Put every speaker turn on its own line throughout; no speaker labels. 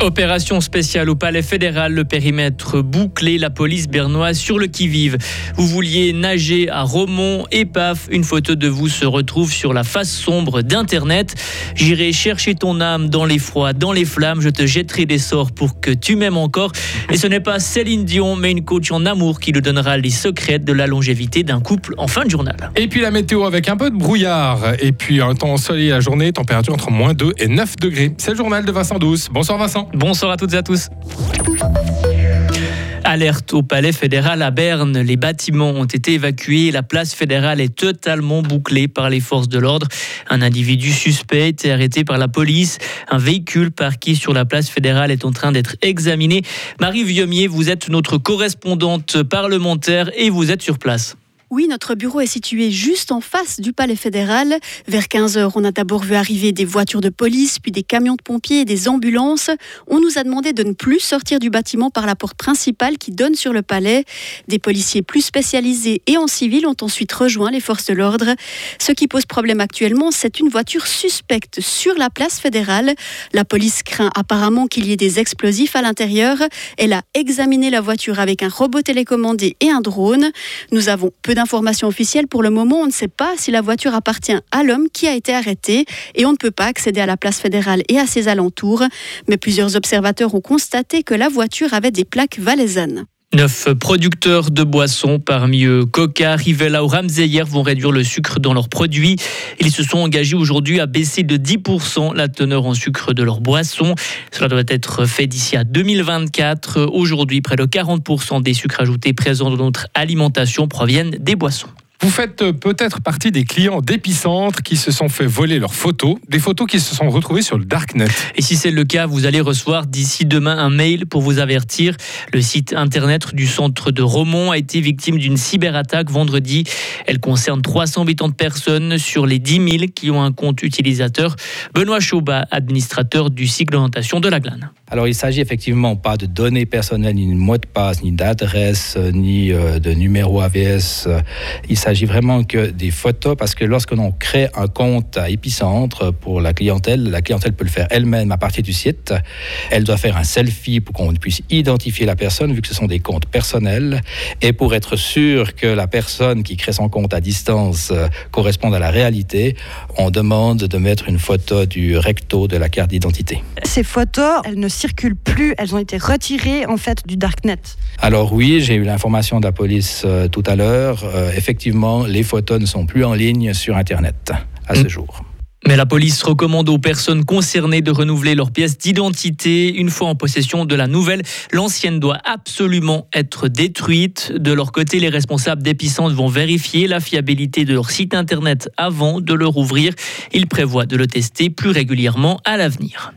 Opération spéciale au Palais fédéral, le périmètre bouclé, la police bernoise sur le qui-vive. Vous vouliez nager à Romont et paf, une photo de vous se retrouve sur la face sombre d'Internet. J'irai chercher ton âme dans les froids, dans les flammes, je te jetterai des sorts pour que tu m'aimes encore. Et ce n'est pas Céline Dion, mais une coach en amour qui nous donnera les secrets de la longévité d'un couple en fin de journal.
Et puis la météo avec un peu de brouillard. Et puis un temps ensoleillé la journée, température entre moins 2 et 9 degrés. C'est le journal de Vincent Douce. Bonsoir Vincent.
Bonsoir à toutes et à tous. Alerte au palais fédéral à Berne. Les bâtiments ont été évacués. La place fédérale est totalement bouclée par les forces de l'ordre. Un individu suspect est arrêté par la police. Un véhicule parqué sur la place fédérale est en train d'être examiné. Marie Viomier, vous êtes notre correspondante parlementaire et vous êtes sur place.
Oui, notre bureau est situé juste en face du palais fédéral. Vers 15h, on a d'abord vu arriver des voitures de police, puis des camions de pompiers et des ambulances. On nous a demandé de ne plus sortir du bâtiment par la porte principale qui donne sur le palais. Des policiers plus spécialisés et en civil ont ensuite rejoint les forces de l'ordre. Ce qui pose problème actuellement, c'est une voiture suspecte sur la place fédérale. La police craint apparemment qu'il y ait des explosifs à l'intérieur. Elle a examiné la voiture avec un robot télécommandé et un drone. Nous avons peu d'informations officielles. Pour le moment, on ne sait pas si la voiture appartient à l'homme qui a été arrêté et on ne peut pas accéder à la place fédérale et à ses alentours. Mais plusieurs observateurs ont constaté que la voiture avait des plaques valaisannes.
Neuf producteurs de boissons, parmi eux Coca, Rivella ou Ramseyer, vont réduire le sucre dans leurs produits. Ils se sont engagés aujourd'hui à baisser de 10% la teneur en sucre de leurs boissons. Cela doit être fait d'ici à 2024. Aujourd'hui, près de 40% des sucres ajoutés présents dans notre alimentation proviennent des boissons.
Vous faites euh, peut-être partie des clients d'Epicentre qui se sont fait voler leurs photos, des photos qui se sont retrouvées sur le Darknet.
Et si c'est le cas, vous allez recevoir d'ici demain un mail pour vous avertir. Le site internet du centre de Romont a été victime d'une cyberattaque vendredi. Elle concerne 380 personnes sur les 10 000 qui ont un compte utilisateur. Benoît Chaubat, administrateur du cycle d'orientation de la Glane.
Alors, il s'agit effectivement pas de données personnelles, ni de mot de passe, ni d'adresse, ni euh, de numéro AVS. Il s'agit vraiment que des photos, parce que lorsqu'on crée un compte à Epicentre pour la clientèle, la clientèle peut le faire elle-même à partir du site. Elle doit faire un selfie pour qu'on puisse identifier la personne, vu que ce sont des comptes personnels. Et pour être sûr que la personne qui crée son compte à distance euh, corresponde à la réalité, on demande de mettre une photo du recto de la carte d'identité.
Ces photos, elles ne circulent plus, elles ont été retirées en fait du darknet.
Alors oui, j'ai eu l'information de la police euh, tout à l'heure. Euh, effectivement, les photos ne sont plus en ligne sur Internet à ce
Mm.
jour.
Mais la police recommande aux personnes concernées de renouveler leurs pièces d'identité. Une fois en possession de la nouvelle, l'ancienne doit absolument être détruite. De leur côté, les responsables d'Epicentre vont vérifier la fiabilité de leur site internet avant de le rouvrir. Ils prévoient de le tester plus régulièrement à l'avenir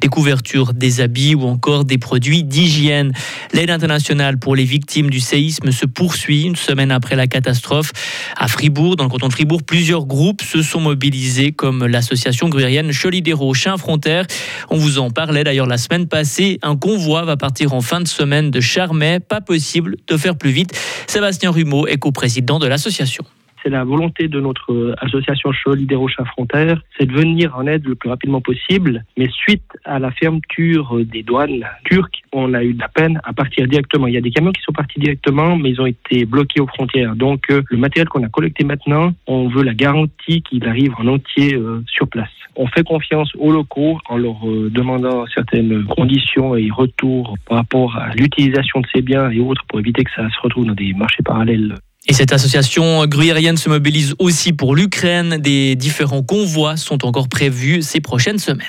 des couvertures, des habits ou encore des produits d'hygiène. L'aide internationale pour les victimes du séisme se poursuit une semaine après la catastrophe. À Fribourg, dans le canton de Fribourg, plusieurs groupes se sont mobilisés comme l'association gruyérienne Cholidero Chien Frontière. On vous en parlait d'ailleurs la semaine passée. Un convoi va partir en fin de semaine de Charmey. Pas possible de faire plus vite. Sébastien Rumeau est co-président de l'association
c'est la volonté de notre euh, association Cholidero Chat Frontière, c'est de venir en aide le plus rapidement possible. Mais suite à la fermeture euh, des douanes turques, on a eu de la peine à partir directement. Il y a des camions qui sont partis directement, mais ils ont été bloqués aux frontières. Donc euh, le matériel qu'on a collecté maintenant, on veut la garantie qu'il arrive en entier sur place. On fait confiance aux locaux en leur demandant certaines conditions et retours par rapport à l'utilisation de ces biens et autres pour éviter que ça se retrouve dans des marchés parallèles
et cette association gruyérienne se mobilise aussi pour l'Ukraine. Des différents convois sont encore prévus ces prochaines semaines.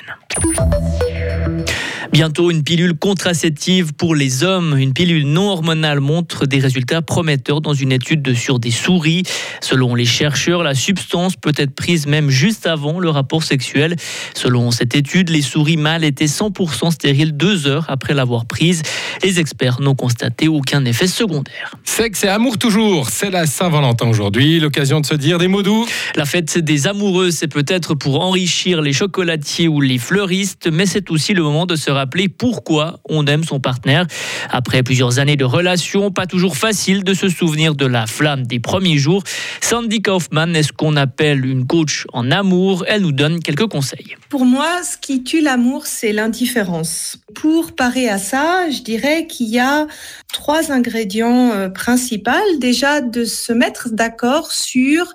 Bientôt, une pilule contraceptive pour les hommes. Une pilule non hormonale montre des résultats prometteurs dans une étude sur des souris. Selon les chercheurs, la substance peut être prise même juste avant le rapport sexuel. Selon cette étude, les souris mâles étaient 100% stériles deux heures après l'avoir prise. Les experts n'ont constaté aucun effet secondaire.
Sexe et amour toujours, c'est la Saint-Valentin aujourd'hui, l'occasion de se dire des mots doux.
La fête des amoureux, c'est peut-être pour enrichir les chocolatiers ou les fleuristes, mais c'est aussi le moment de se rappeler pourquoi on aime son partenaire. Après plusieurs années de relation, pas toujours facile de se souvenir de la flamme des premiers jours. Sandy Kaufman est ce qu'on appelle une coach en amour? Elle nous donne quelques conseils.
Pour moi, ce qui tue l'amour, c'est l'indifférence. Pour parer à ça, je dirais qu'il y a trois ingrédients euh, principaux. Déjà, de se mettre d'accord sur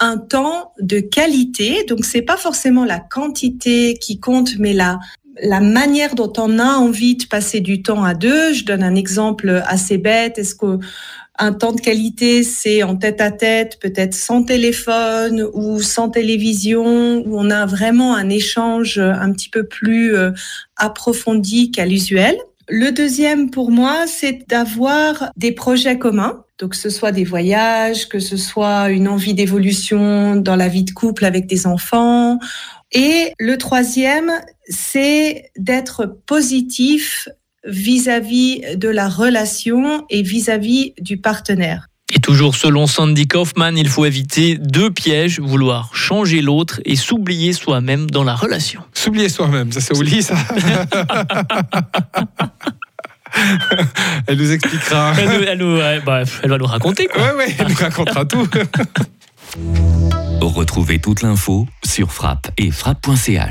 un temps de qualité. Donc, c'est pas forcément la quantité qui compte, mais la, la manière dont on a envie de passer du temps à deux. Je donne un exemple assez bête. Est-ce que un temps de qualité, c'est en tête à tête, peut-être sans téléphone ou sans télévision, où on a vraiment un échange un petit peu plus euh, approfondi qu'à l'usuel? Le deuxième pour moi, c'est d'avoir des projets communs. Donc, que ce soit des voyages, que ce soit une envie d'évolution dans la vie de couple avec des enfants. Et le troisième, c'est d'être positif vis-à-vis de la relation et vis-à-vis du partenaire.
Et toujours selon Sandy Kaufman, il faut éviter deux pièges, vouloir changer l'autre et s'oublier soi-même dans la relation.
S'oublier soi-même, ça c'est ça Elle nous expliquera.
Elle, nous- elle nous- ouais, bref, elle va nous raconter. Quoi.
Ouais, ouais, elle nous racontera tout.
Retrouvez toute l'info sur frappe et frappe.ch.